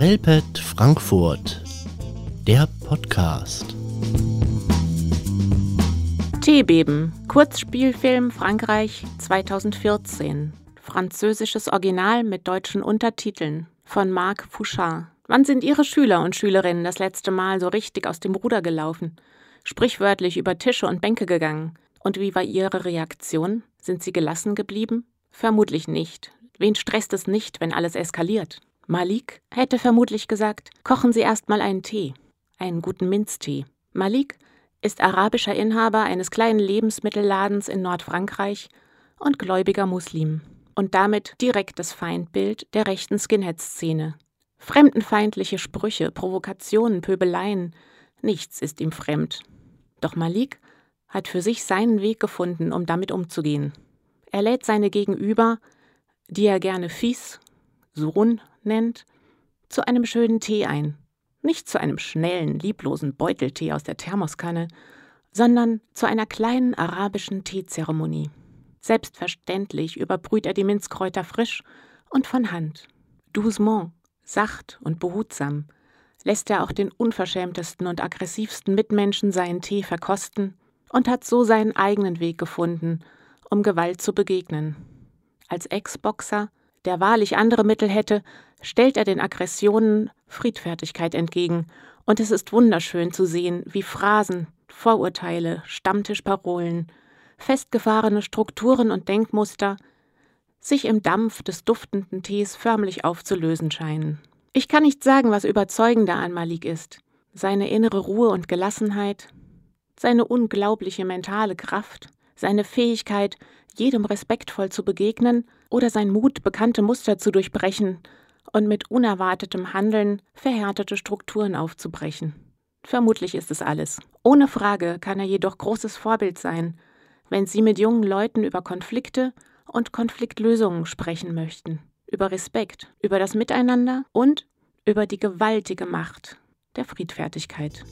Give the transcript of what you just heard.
Relpet Frankfurt, der Podcast. Teebeben, Kurzspielfilm Frankreich 2014. Französisches Original mit deutschen Untertiteln von Marc Fouchard. Wann sind Ihre Schüler und Schülerinnen das letzte Mal so richtig aus dem Ruder gelaufen? Sprichwörtlich über Tische und Bänke gegangen? Und wie war Ihre Reaktion? Sind Sie gelassen geblieben? Vermutlich nicht. Wen stresst es nicht, wenn alles eskaliert? Malik hätte vermutlich gesagt, kochen Sie erst mal einen Tee, einen guten Minztee. Malik ist arabischer Inhaber eines kleinen Lebensmittelladens in Nordfrankreich und gläubiger Muslim und damit direktes Feindbild der rechten Skinhead-Szene. Fremdenfeindliche Sprüche, Provokationen, Pöbeleien, nichts ist ihm fremd. Doch Malik hat für sich seinen Weg gefunden, um damit umzugehen. Er lädt seine Gegenüber, die er gerne fies, Sohn nennt, zu einem schönen Tee ein. Nicht zu einem schnellen, lieblosen Beuteltee aus der Thermoskanne, sondern zu einer kleinen arabischen Teezeremonie. Selbstverständlich überbrüht er die Minzkräuter frisch und von Hand. Doucement, sacht und behutsam lässt er auch den unverschämtesten und aggressivsten Mitmenschen seinen Tee verkosten und hat so seinen eigenen Weg gefunden, um Gewalt zu begegnen. Als Ex-Boxer, der wahrlich andere Mittel hätte, stellt er den Aggressionen Friedfertigkeit entgegen, und es ist wunderschön zu sehen, wie Phrasen, Vorurteile, Stammtischparolen, festgefahrene Strukturen und Denkmuster sich im Dampf des duftenden Tees förmlich aufzulösen scheinen. Ich kann nicht sagen, was überzeugender an Malik ist. Seine innere Ruhe und Gelassenheit, seine unglaubliche mentale Kraft, seine Fähigkeit, jedem respektvoll zu begegnen oder sein Mut, bekannte Muster zu durchbrechen und mit unerwartetem Handeln verhärtete Strukturen aufzubrechen. Vermutlich ist es alles. Ohne Frage kann er jedoch großes Vorbild sein, wenn Sie mit jungen Leuten über Konflikte und Konfliktlösungen sprechen möchten, über Respekt, über das Miteinander und über die gewaltige Macht der Friedfertigkeit.